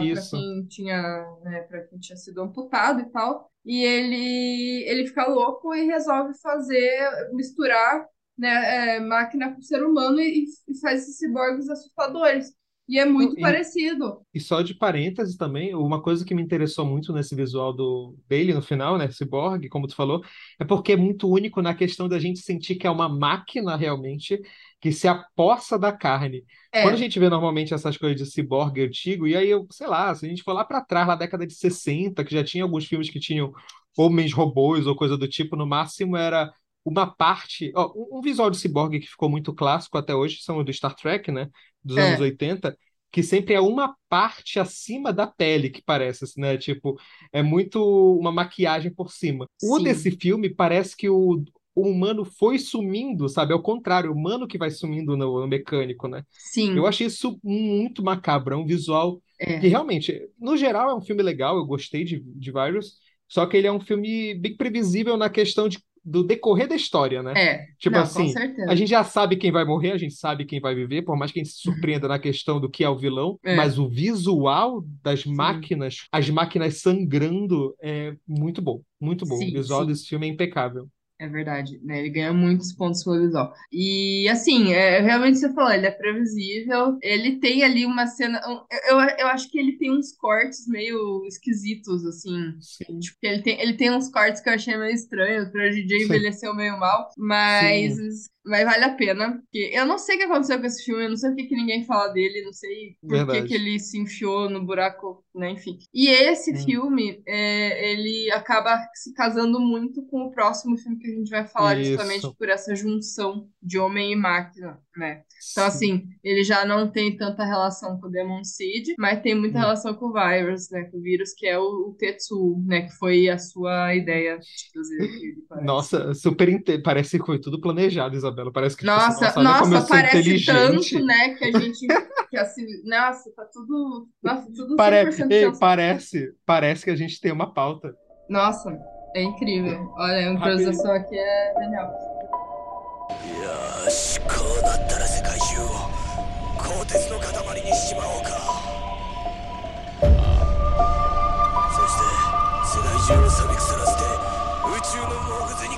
Isso. quem tinha, né, pra quem tinha sido amputado e tal. E ele, ele fica louco e resolve fazer, misturar, né, é, máquina com ser humano e, e faz esses ciborgues assustadores. E é muito E- parecido. E só de parênteses também, uma coisa que me interessou muito nesse visual do dele no final, né, Cyborg, como tu falou, é porque é muito único na questão da gente sentir que é uma máquina realmente que se apossa da carne. É, Quando a gente vê normalmente essas coisas de ciborgue antigo, e aí eu, sei lá, se a gente for lá pra trás, na década de 60, que já tinha alguns filmes que tinham homens robôs ou coisa do tipo, no máximo era uma parte, ó, um visual de ciborgue que ficou muito clássico até hoje são os do Star Trek, né, dos É. anos 80, que sempre é uma parte acima da pele que parece, assim, né? Tipo, é muito uma maquiagem por cima. O Sim. desse filme parece que o, o humano foi sumindo, sabe? Ao contrário, o humano que vai sumindo no, no mecânico, né? sim, Eu achei isso muito macabro, é um visual é. que realmente, no geral, é um filme legal, eu gostei de, de vários, só que ele é um filme bem previsível na questão de, do decorrer da história, né? É, Tipo não, assim. A gente já sabe quem vai morrer, a gente sabe quem vai viver, por mais que a gente se surpreenda na questão do que é o vilão, É. mas o visual das máquinas, as máquinas sangrando, é muito bom, muito bom. Sim, o visual sim. desse filme é impecável. É verdade, né? Ele ganha muitos pontos pelo visual. E assim, é, realmente você falou, ele é previsível. Ele tem ali uma cena. um- Eu, eu acho que ele tem uns cortes meio esquisitos, assim. Sim. Tipo, ele tem, ele tem uns cortes que eu achei meio estranhos, pra DJ Sim. envelheceu meio mal, mas, mas vale a pena. Porque eu não sei o que aconteceu com esse filme, eu não sei por que que ninguém fala dele, não sei por que que ele se enfiou no buraco, né? Enfim. E esse Hum. filme, é, ele acaba se casando muito com o próximo filme que a gente vai falar, Isso. justamente por essa junção de homem e máquina, né? Então, Sim. assim, ele já não tem tanta relação com o Demon Seed, mas tem muita Hum. relação com o Virus, né? Com o vírus, que é o, o Tetsu, né? Que foi a sua ideia de trazer ele. Nossa, super inte... parece que foi tudo planejado, Isabela. Parece que tipo assim, Nossa, olha como eu nossa, sou parece inteligente. tanto, né? Que a gente. Que assim, nossa, tá tudo. Nossa, tudo Pare... 100% Ei, pensado. parece, parece que a gente tem uma pauta. Nossa, é incrível. Olha, a improvisação aqui é genial. よしこうなったら世界中を鋼鉄の塊にしちまおうかそして世界中を錆び腐らせて宇宙のモグズに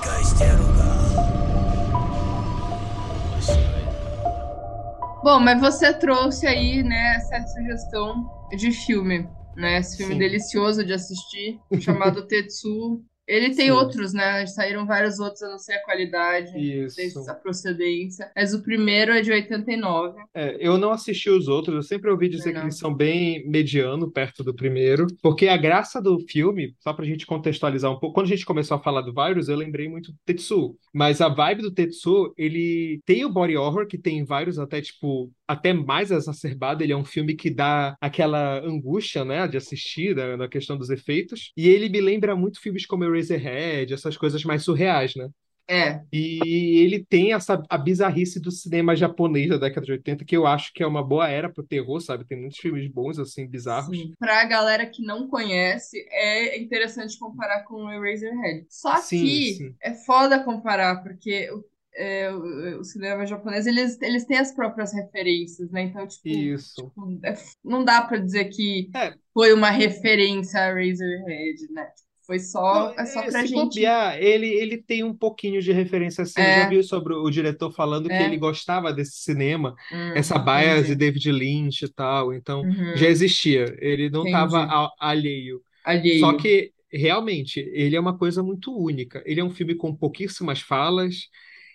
Bom, mas você trouxe aí, né, essa sugestão de filme. né? Esse filme Sim. delicioso de assistir, chamado Tetsu. Ele tem Sim. outros, né? Saíram vários outros, eu não sei a qualidade, Isso. a procedência. Mas o primeiro é de 89. É, eu não assisti os outros, eu sempre ouvi dizer Não. que eles são bem mediano perto do primeiro, porque a graça do filme, só pra gente contextualizar um pouco, quando a gente começou a falar do Virus, eu lembrei muito do Tetsu, mas a vibe do Tetsu, ele tem o body horror, que tem vários até, tipo, até mais exacerbado, ele é um filme que dá aquela angústia, né, de assistir, da, da questão dos efeitos, e ele me lembra muito filmes como Eraserhead, essas coisas mais surreais, né? É, E ele tem essa a bizarrice do cinema japonês da década de 80, que eu acho que é uma boa era pro terror, sabe? Tem muitos filmes bons, assim, bizarros. sim. Pra galera que não conhece, é interessante comparar com o Eraserhead. Só Sim, que sim. é foda comparar, porque o, é, o- cinema japonês, eles, eles têm as próprias referências, né? Então, tipo, Isso. tipo, é não dá pra dizer que É. foi uma referência a Razorhead, né? Foi só, Não, é só é, pra se gente. bobear, ele, ele tem um pouquinho de referência, assim. Eu É. já vi sobre o diretor falando que É. ele gostava desse cinema, Hum, essa bias de. David Lynch e tal. Então, Uhum, já existia. Ele não estava alheio. alheio. Só que, realmente, ele é uma coisa muito única. Ele é um filme com pouquíssimas falas,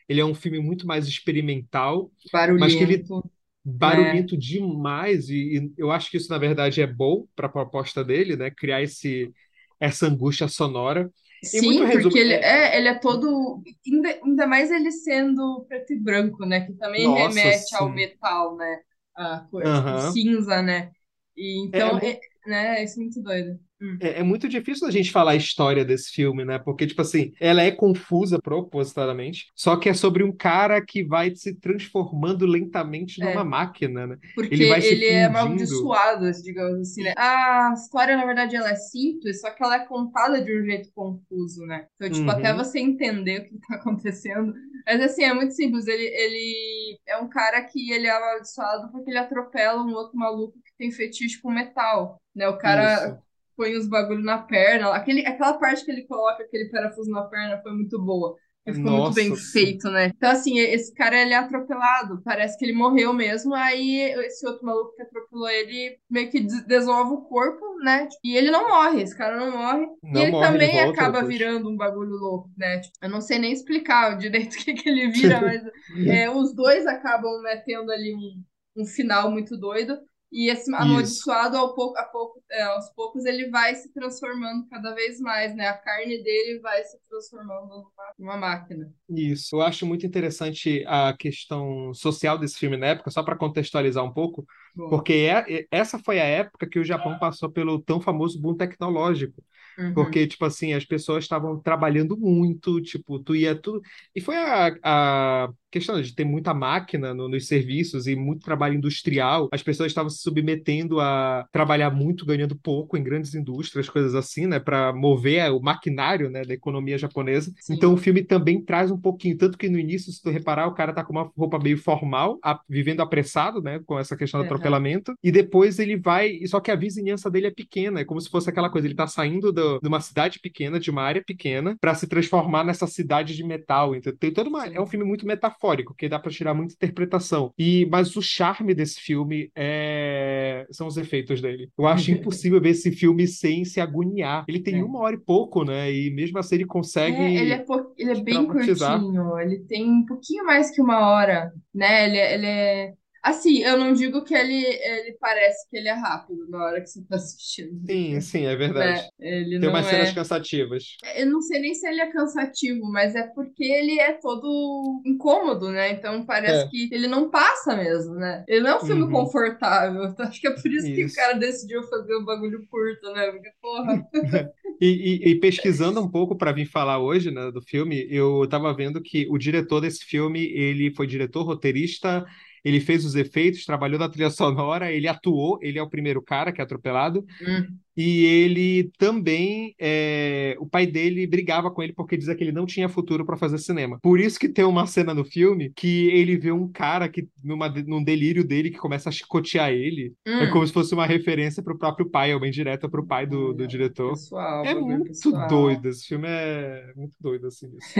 ele é um filme muito mais experimental, mas que ele barulhento. barulhento demais, e, e eu acho que isso, na verdade, é bom para a proposta dele, né? Criar esse, essa angústia sonora. Sim, porque ele é- é, ele é todo. Ainda, ainda mais ele sendo preto e branco, né? Que também Nossa, remete ao sim. metal, né? A cor, tipo, Aham. cinza, né? E então, É, é, né? Isso é muito doido. Hum. É, é muito difícil a gente falar a história desse filme, né? Porque, tipo assim, ela é confusa propositadamente, só que é sobre um cara que vai se transformando lentamente numa É. máquina, né? Porque Ele vai se ele é amaldiçoado, digamos assim, né? A história, na verdade, ela é simples, só que ela é contada de um jeito confuso, né? Então, tipo, Uhum. até você entender o que tá acontecendo. Mas, assim, é muito simples. Ele, ele é um cara que ele é amaldiçoado porque ele atropela um outro maluco que tem fetiche com metal, né? O cara Isso. Põe os bagulho na perna. Aquele, aquela parte que ele coloca aquele parafuso na perna foi muito boa. Ficou muito bem Nossa, sim. feito, né? Então, assim, esse cara, ele é atropelado. Parece que ele morreu mesmo. Aí, esse outro maluco que atropelou ele meio que des- desova o corpo, né? E ele não morre. Esse cara não morre. Não e ele morre, ele também volta acaba depois. virando um bagulho louco, né? Tipo, eu não sei nem explicar direito o que, que ele vira, mas é, os dois acabam, né, tendo ali um, um final muito doido. E esse amaldiçoado, ao pouco, a pouco, é, aos poucos, ele vai se transformando cada vez mais, né? A carne dele vai se transformando numa, máquina. Isso. Eu acho muito interessante a questão social desse filme na época, só para contextualizar um pouco, Bom, porque é, essa foi a época que o Japão passou pelo tão famoso boom tecnológico. uhum. Porque, tipo assim, as pessoas estavam trabalhando muito, tipo, tu ia tudo. E foi a, a questão de ter muita máquina no- nos serviços e muito trabalho industrial. As pessoas estavam se submetendo a trabalhar muito, ganhando pouco em grandes indústrias, coisas assim, né, para mover o maquinário, né, da economia japonesa. Sim. Então, o filme também traz um pouquinho, tanto que no início, se tu reparar, o cara tá com uma roupa meio formal, a- vivendo apressado, né, com essa questão do Uhum. atropelamento, e depois ele vai, só que a vizinhança dele é pequena, é como se fosse aquela coisa, ele tá saindo do- de uma cidade pequena, de uma área pequena, para se transformar nessa cidade de metal. Então, tem toda uma, é um filme muito metafórico, que dá para tirar muita interpretação. E mas o charme desse filme é... são os efeitos dele. Eu acho impossível ver esse filme sem se agoniar. Ele tem É. uma hora e pouco, né? E mesmo assim ele consegue É, ele é, ele é bem curtinho, ele tem um pouquinho mais que uma hora, né? Ele, é- ele é. Assim, eu não digo que ele, ele parece que ele é rápido na hora que você tá assistindo. Sim, sim, é verdade. né? Ele Tem umas é. cenas cansativas. Eu não sei nem se ele é cansativo, mas é porque ele é todo incômodo, né? Então parece É. que ele não passa mesmo, né? Ele não é um filme Uhum. confortável. Então, acho que é por isso, que o Isso. cara decidiu fazer um bagulho curto, né? Porque, porra. E, e- e pesquisando um pouco para vir falar hoje, né, do filme, eu estava vendo que o diretor desse filme, ele foi diretor, roteirista, ele fez os efeitos, trabalhou na trilha sonora, ele atuou, ele é o primeiro cara que é atropelado, Hum. E ele também, é, o pai dele brigava com ele porque dizia que ele não tinha futuro para fazer cinema. Por isso que tem uma cena no filme que ele vê um cara que, numa, num delírio dele, que começa a chicotear ele. É Hum. como se fosse uma referência pro próprio pai, é uma indireta pro pai do, do diretor. Pessoal, É muito pessoal. doido, esse filme é muito doido, assim. isso.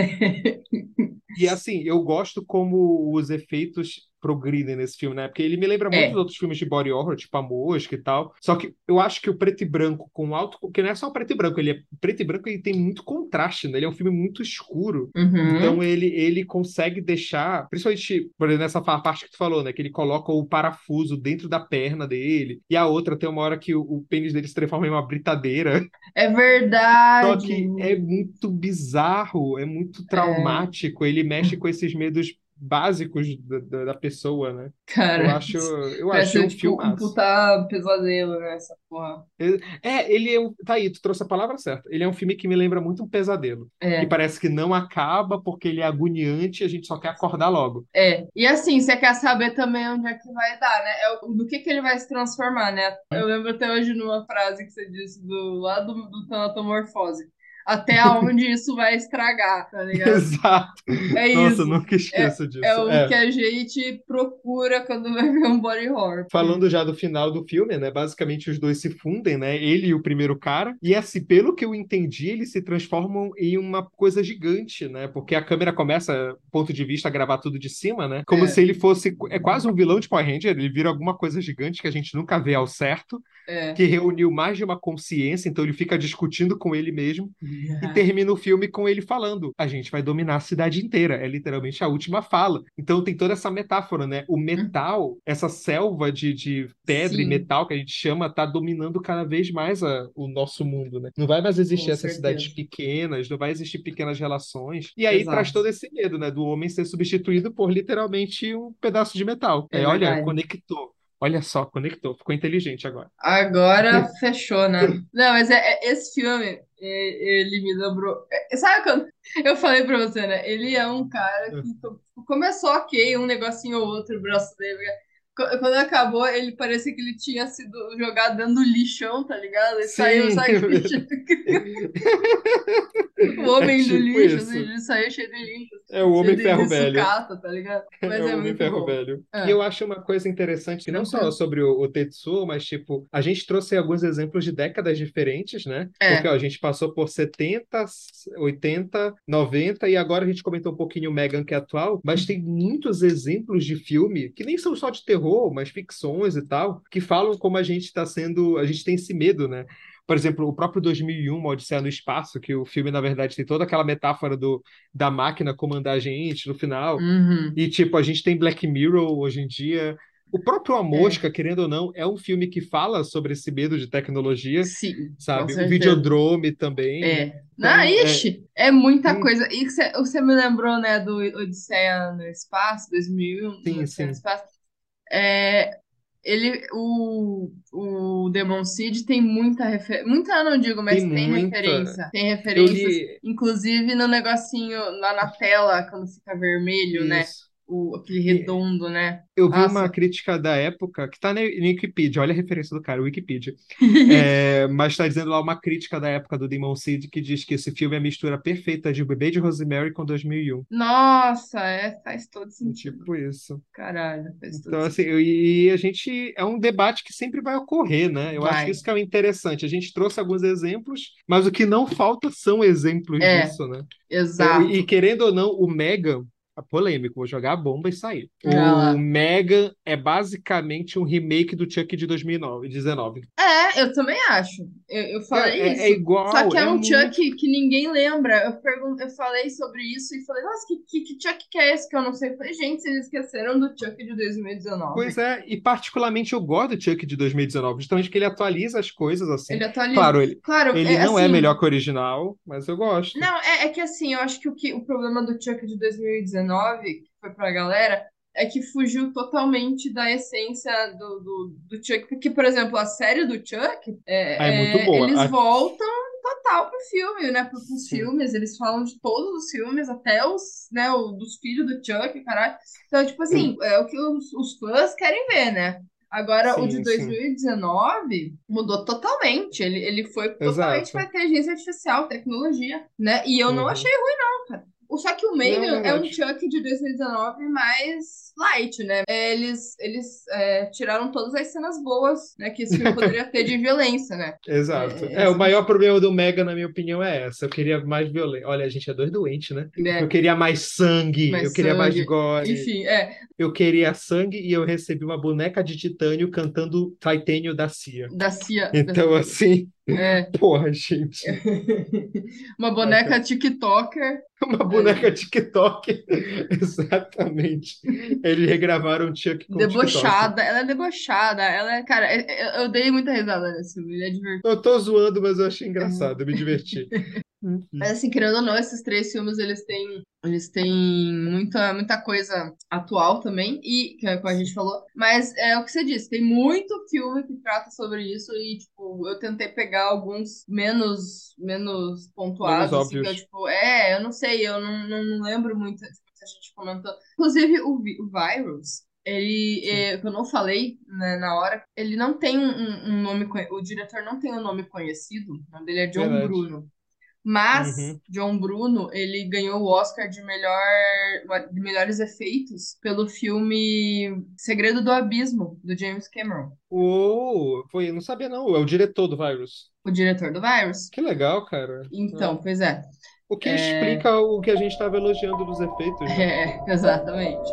E assim, eu gosto como os efeitos progridem nesse filme, né? Porque ele me lembra muito É. dos outros filmes de body horror, tipo A Mosca e tal. Só que eu acho que o preto e branco com alto. Porque não é só preto e branco, ele é preto e branco e tem muito contraste, né? Ele é um filme muito escuro. Uhum. Então ele, ele consegue deixar, principalmente por exemplo, nessa parte que tu falou, né? Que ele coloca o parafuso dentro da perna dele. E a outra tem uma hora que o, o pênis dele se transforma em uma britadeira. É Só verdade. que é muito bizarro, é muito traumático. Ele mexe com esses medos básicos da, da- da pessoa, né? Cara, Eu acho, eu ser um tipo filme um puta pesadelo, né? Essa porra. É, ele é um. Tá aí, tu trouxe a palavra certa. Ele é um filme que me lembra muito um pesadelo. É. Que parece que não acaba porque ele é agoniante e a gente só quer acordar logo. É, e assim, você quer saber também onde é que vai dar, né? É do que que ele vai se transformar, né? Eu lembro até hoje numa frase que você disse do lado do, do Tanatomorfose. Até onde isso vai estragar, tá ligado? Exato. É Nossa, isso. nunca esqueço disso. É o É. que a gente procura quando vai ver um body horror. Falando já do final do filme, né? Basicamente os dois se fundem, né? Ele e o primeiro cara. E assim, pelo que eu entendi, eles se transformam em uma coisa gigante, né? Porque a câmera começa, ponto de vista, a gravar tudo de cima, né? Como É. se ele fosse. É quase um vilão de Power Ranger. Ele vira alguma coisa gigante que a gente nunca vê ao certo, É. que reuniu mais de uma consciência, então ele fica discutindo com ele mesmo. E termina o filme com ele falando: a gente vai dominar a cidade inteira. É literalmente a última fala. Então tem toda essa metáfora, né? O metal, essa selva de, de pedra e Sim. metal que a gente chama, tá dominando cada vez mais a- o nosso mundo, né? Não vai mais existir Com essas certeza. cidades pequenas, não vai existir pequenas relações. E aí Exato. traz todo esse medo, né? Do homem ser substituído por literalmente um pedaço de metal. É É, olha, conectou. Olha só, conectou. Ficou inteligente agora. Agora fechou, né? Não, mas é, é- esse filme, é- ele me lembrou. é- sabe quando eu falei pra você, né? Ele é um cara que to- começou ok, um negocinho ou outro, o braço dele. Qu- Quando acabou, ele parecia que ele tinha sido jogado dentro do lixão, tá ligado? Ele saiu, sabe? O homem É do tipo lixo, isso. assim, ele saiu cheio de lixo. É o Homem Ferro de Velho. sucata, tá ligado? Mas É é, o Homem Ferro bom. Velho. É. E eu acho uma coisa interessante, que não só Tranquilo. sobre o, o Tetsuo, mas tipo, a gente trouxe alguns exemplos de décadas diferentes, né? É. Porque ó, a gente passou por 70, 80, 90 e agora a gente comentou um pouquinho o Megan que é atual, mas tem muitos exemplos de filme que nem são só de terror, mas ficções e tal, que falam como a gente está sendo, a gente tem esse medo, né? Por exemplo, o próprio 2001, Uma Odisseia no Espaço, que o filme, na verdade, tem toda aquela metáfora do, da máquina comandar a gente no final. Uhum. E, tipo, a gente tem Black Mirror hoje em dia. O próprio A Mosca, querendo ou não, é um filme que fala sobre esse medo de tecnologia, Sim, sabe? O. Videodrome também. É. Então, Não, é- ixi, é muita Hum. coisa. E você você me lembrou, né, do Odisseia no Espaço, 2001, Sim, Odisseia sim. no Espaço. É, ele, o, o Demon Seed tem muita referência. Muita não digo, mas Tem tem, muita. referência. Tem referências, li. inclusive no negocinho lá na tela, quando fica vermelho, né? O, aquele redondo, né? Eu vi Nossa. uma crítica da época, que tá na Wikipedia, olha a referência do cara, Wikipedia. É, mas tá dizendo lá uma crítica da época do Demon Seed que diz que esse filme é a mistura perfeita de O Bebê de Rosemary com 2001. Nossa, é, faz todo sentido. Tipo isso. Caralho, faz todo Então, assim, eu- e a gente. É um debate que sempre vai ocorrer, né? Eu acho Vai. que isso que é o interessante. A gente trouxe alguns exemplos, mas o que não falta são exemplos É, disso, né? Exato. Eu- e querendo ou não, o Megan. A polêmico, vou jogar a bomba e sair. Lá. O Megan é basicamente um remake do Chuck de 2019. É, eu também acho. Eu, eu falei é, isso. é igual. Só que é, um muito- Chuck que ninguém lembra. Eu, pergun eu falei sobre isso e falei, nossa, que, que, que Chuck que é esse que eu não sei? Eu falei, gente, vocês esqueceram do Chuck de 2019. Pois é, e particularmente eu gosto do Chuck de 2019, justamente porque ele atualiza as coisas assim. Ele atualiza. Claro, ele, Claro, ele é, não é assim, melhor que o original, mas eu gosto. Não, é, é que assim, eu acho que o, que o problema do Chuck de 2019, que foi pra galera, é que fugiu totalmente da essência do, do, do Chuck. Porque, por exemplo, a série do Chuck, é, Ah, é eles A- voltam total pro filme, né? Pro, pros Sim. filmes, eles falam de todos os filmes, até os, né, o, dos filhos do Chuck, caralho. Então, tipo assim, é o que os, os fãs querem ver, né? Agora, o Sim, de sim. 2019 mudou totalmente. Ele, ele foi totalmente Exato. pra inteligência artificial, tecnologia, né? E eu não Uhum. achei ruim, não, cara. O Só que o Megan Não, é um. Chuck de 2019 mais light, né? É, Eles, eles é, tiraram todas as cenas boas né, que esse filme poderia ter de violência, né? Exato. É, É, o esse- maior problema do Mega, na minha opinião, é essa. Eu queria mais violência. Olha, a gente é dois doentes, né? É, Eu queria mais sangue, Mais eu queria mais sangue. gore. Enfim, é, Eu queria sangue e eu recebi uma boneca de titânio cantando Titânio da Cia. da Cia. Então, da- assim, é. porra, gente. Uma boneca TikToker. Uma boneca TikTok. Exatamente. Eles regravaram Chuck com TikTok. Debochada, ela é debochada, ela é, cara, é- é- eu dei muita risada nesse ele é divertido. Eu tô zoando, mas eu achei engraçado, eu me diverti. Mas assim, querendo ou não, esses três filmes, eles têm, eles têm muita, muita coisa atual também, e, que é a gente falou, mas é o que você disse, tem muito filme que trata sobre isso, e, tipo, eu tentei pegar alguns menos, menos pontuados, Menos assim, que eu, óbvios. tipo, é, eu não sei, eu não, não, não lembro muito, tipo, se a gente comentou. Inclusive, o, o Virus, ele, é, que eu não falei né, na hora, ele não tem um, um- nome, o diretor não tem um nome conhecido, o nome dele é John Verdade. Bruno. Mas Uhum. John Bruno, ele ganhou o Oscar de melhor de melhores efeitos pelo filme Segredo do Abismo, do James Cameron, Uou, foi, não sabia não, é o diretor do Virus. o diretor do Virus. Que legal, cara. Então, pois é. O que É. explica o que a gente estava elogiando dos efeitos, né? É, exatamente.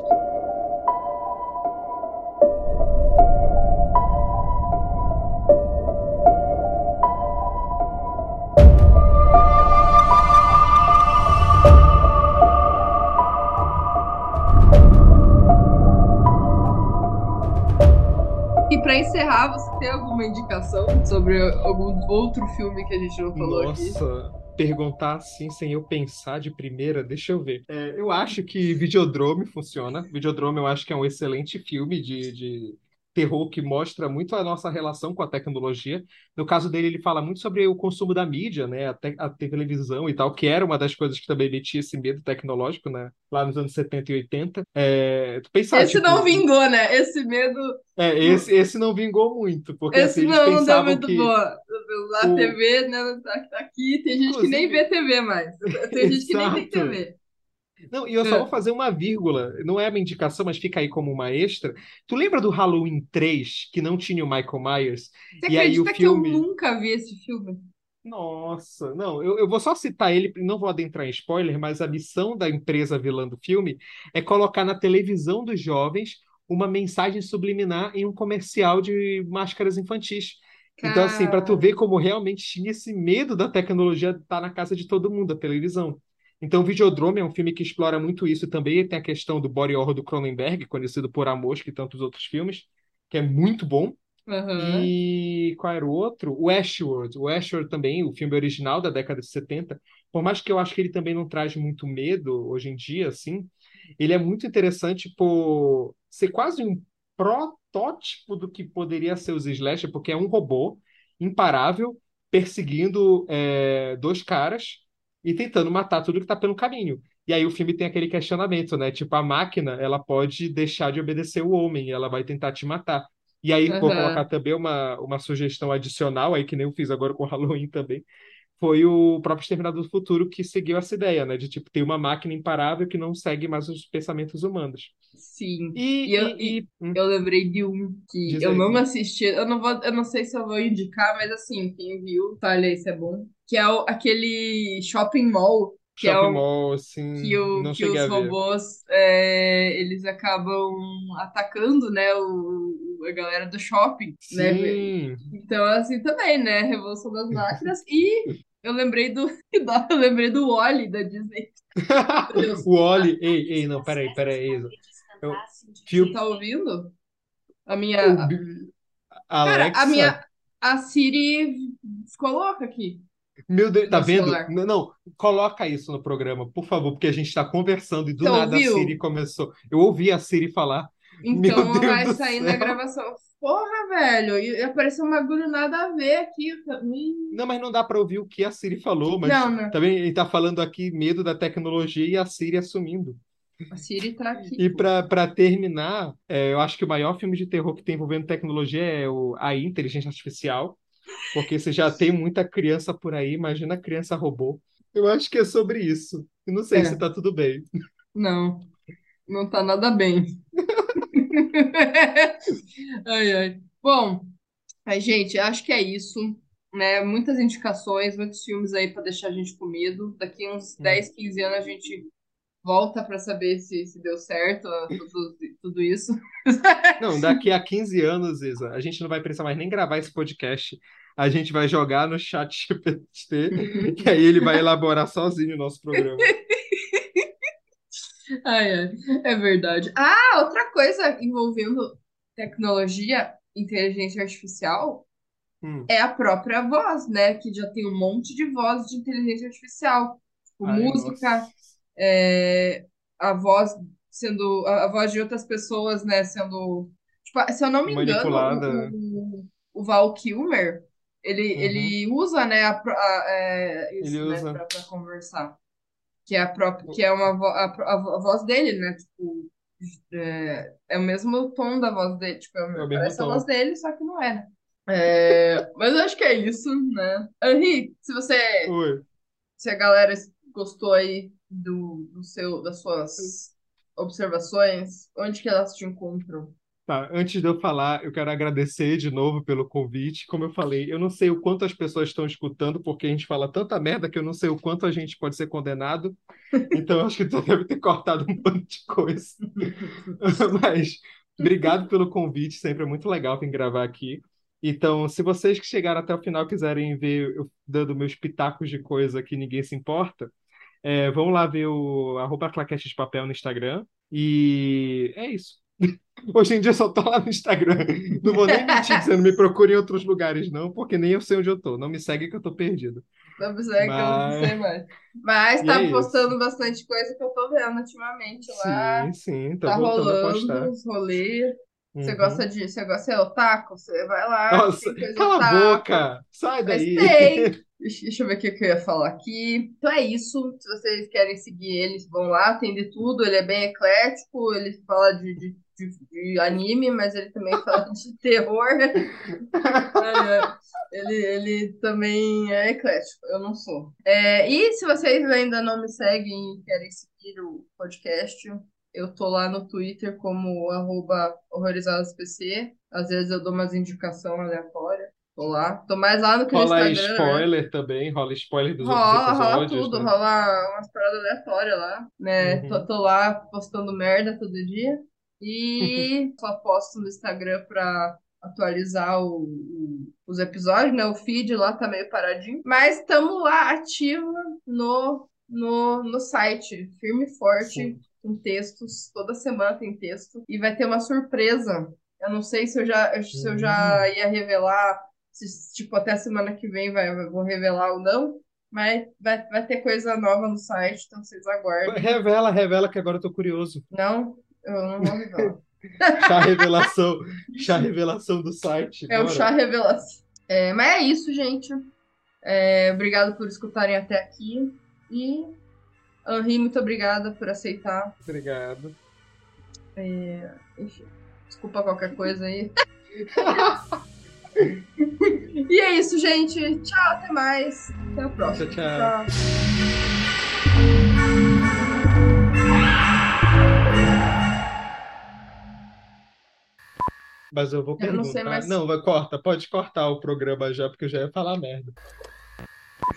Encerrar, você tem alguma indicação sobre algum outro filme que a gente não falou aqui? Nossa, perguntar assim sem eu pensar de primeira, deixa eu ver. É, eu acho que Videodrome funciona. Videodrome eu acho que é um excelente filme de, de terror que mostra muito a nossa relação com a tecnologia. No caso dele, ele fala muito sobre o consumo da mídia, né? A, a televisão e tal, que era uma das coisas que também metia esse medo tecnológico, né? Lá nos anos 70 e 80. É, pensar, Esse tipo, não vingou, né? Esse medo. É, esse, esse não vingou muito, porque Esse assim, eles não, não deu pensavam muito que boa. A o- TV, né, tá, aqui, tem gente que nem Inclusive- vê TV mais. Tem gente que nem tem. TV. Não, e eu só É. vou fazer uma vírgula, não é uma indicação, mas fica aí como uma extra. Tu lembra do Halloween 3, que não tinha o Michael Myers? Você E aí o acredita que eu filme- nunca vi esse filme? Nossa, não, eu, eu vou só citar ele, não vou adentrar em spoiler, mas a missão da empresa vilã do filme é colocar na televisão dos jovens uma mensagem subliminar em um comercial de máscaras infantis. Então, assim, para tu ver como realmente tinha esse medo da tecnologia estar na casa de todo mundo, a televisão. Então, o Videodrome é um filme que explora muito isso também. Tem a questão do body horror do Cronenberg, conhecido por A Mosca e tantos outros filmes, que é muito bom. Aham. E qual era o outro? O Ashworld. O Ashworld também, o filme original da década de 70. Por mais que eu acho que ele também não traz muito medo hoje em dia, assim, ele é muito interessante por ser quase um protótipo do que poderia ser os slasher, porque é um robô imparável perseguindo é, dois caras e tentando matar tudo que está pelo caminho. E aí o filme tem aquele questionamento, né? Tipo, a máquina, ela pode deixar de obedecer o homem, ela vai tentar te matar. E aí vou Aham. colocar também uma, uma sugestão adicional, aí que nem eu fiz agora com o Halloween também, foi o próprio Exterminador do Futuro que seguiu essa ideia, né? De tipo, ter uma máquina imparável que não segue mais os pensamentos humanos. Sim. E, E eu- e- e- hum, Eu lembrei de um que Diz eu aí. não assisti. Eu não vou, eu não sei se eu vou indicar, mas assim, quem viu, olha aí se é bom. Que é o- aquele shopping mall, que é Shopping o, Mall, assim, que, o, não que os a robôs é, eles acabam atacando, né, o, a galera do shopping, né? Sim. Então, assim, também, né? Revolução das máquinas. E eu lembrei do. Eu lembrei do Wally da Disney. O Oli, ei, ei, não, peraí, peraí. Eu, Você Fio- tá ouvindo? A minha. o Bi- Cara, Alexa, a minha. A Siri ficou louca aqui. Meu Deus, tá vendo? celular. Não, não, coloca isso no programa, por favor, porque a gente tá conversando e do Você nada a? Siri começou. Eu ouvi a Siri falar. Então vai sair na gravação. Porra, velho. E apareceu um bagulho nada a ver aqui. Não, mas não dá pra ouvir o que a Siri falou, mas Não, não. também ele tá falando aqui medo da tecnologia e a Siri assumindo. A Siri tá aqui. E para terminar, é, eu acho que o maior filme de terror que tem envolvendo tecnologia é o AI, Inteligência Artificial, porque você já tem muita criança por aí, imagina a criança robô. Eu acho que é sobre isso. E não sei É. se tá tudo bem. Não, não tá nada bem. Ai, ai. Bom, ai, gente, acho que é isso, né? Muitas indicações, muitos filmes aí pra deixar a gente com medo. Daqui uns Hum. 10, 15 anos a gente volta pra saber se, se deu certo ah, tudo, tudo isso. Não, daqui a 15 anos, Isa, a gente não vai precisar mais nem gravar esse podcast. A gente vai jogar no chat GPT e aí ele vai elaborar sozinho o nosso programa. Ai, ai, é verdade. Ah, outra coisa envolvendo tecnologia, inteligência artificial, Hum. é a própria voz, né? Que já tem um monte de voz de inteligência artificial. Tipo, Ai, música, é, a voz sendo, a, a voz de outras pessoas, né? Sendo, tipo, se eu não me engano, Manipulada. o, o, o Val Kilmer, ele, Uhum. ele usa, né, a, pro- a- é, isso, Ele né, usa. pra, pra conversar. Que é a própria, que é uma vo, a, a, a voz dele, né? Tipo, é, é o mesmo tom da voz dele, tipo, é, É o mesmo parece a voz dele, só que não é, né? É, mas eu acho que é isso, né? Henri, se você Oi. se a galera gostou aí do, do seu, das suas observações, onde que elas te encontram? Tá, antes de eu falar, eu quero agradecer de novo pelo convite. Como eu falei, eu não sei o quanto as pessoas estão escutando, porque a gente fala tanta merda que eu não sei o quanto a gente pode ser condenado. Então, acho que tu deve ter cortado um monte de coisa. Mas, obrigado pelo convite, sempre é muito legal vir gravar aqui. Então, se vocês que chegaram até o final quiserem ver eu dando meus pitacos de coisa que ninguém se importa, é, vão lá ver o arroba claquete de papel no Instagram. E é isso. Hoje em dia só tô lá no Instagram. Não vou nem mentir dizendo me procure em outros lugares, não, porque nem eu sei onde eu tô. Não me segue que eu tô perdido. Não precisa que eu não Mas- sei mais. Mas E tá é isso. postando bastante coisa que eu tô vendo ultimamente lá. Sim, sim, Tá a rolando os rolês. Você Uhum. gosta de. Você gosta de otaku? Você vai lá. Nossa, cala a otaku. boca! Sai Mas daí! tem. Deixa, eu ver o que que eu ia falar aqui. Então é isso. Se vocês querem seguir eles, vão lá, tem de tudo. Ele é bem eclético, ele fala de, de, de, de anime, mas ele também fala de terror. Ele, ele também é eclético, eu não sou. É, e se vocês ainda não me seguem e querem seguir o podcast, eu tô lá no Twitter como arroba horrorizadospc. Às vezes eu dou umas indicações aleatórias. Tô lá. Tô mais lá no que no Rola Instagram, né? spoiler também, rola spoiler dos outros Rola, rola episódios, tudo, né? rola umas paradas aleatórias lá, né? Uhum. Tô, tô lá postando merda todo dia e só posto no Instagram pra atualizar o- o- os episódios, né? O feed lá tá meio paradinho, mas estamos lá ativa no, no, no site, firme e forte, Sim. com textos, toda semana tem texto e vai ter uma surpresa. Eu não sei se eu já, se eu já Hum. ia revelar, se tipo até semana que vem vai, vou revelar ou não, mas vai, vai ter coisa nova no site, então vocês aguardem. Revela, revela que agora eu tô curioso. Não, eu não vou revelar. Chá revelação, chá revelação do site. É o bora. chá revelação. É, mas é isso, gente. É, obrigado por escutarem até aqui. E, Henri, muito obrigada por aceitar. Obrigado. Enfim, desculpa qualquer coisa aí. e é isso, gente. Tchau, até mais. Até a próxima. Tchau, tchau. Mas eu vou Eu não sei perguntar. mais- Não, vai, corta, pode cortar o programa já, porque eu já ia falar merda.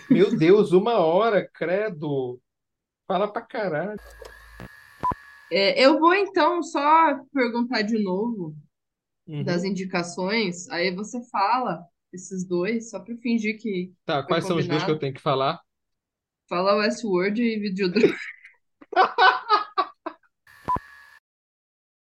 Meu Deus, uma hora, credo. Fala pra caralho. É, eu vou então só perguntar de novo Uhum. das indicações. Aí você fala esses dois, só pra fingir que Tá, quais são os dois que eu combinado. tenho que falar? fala Westworld e Videodrome.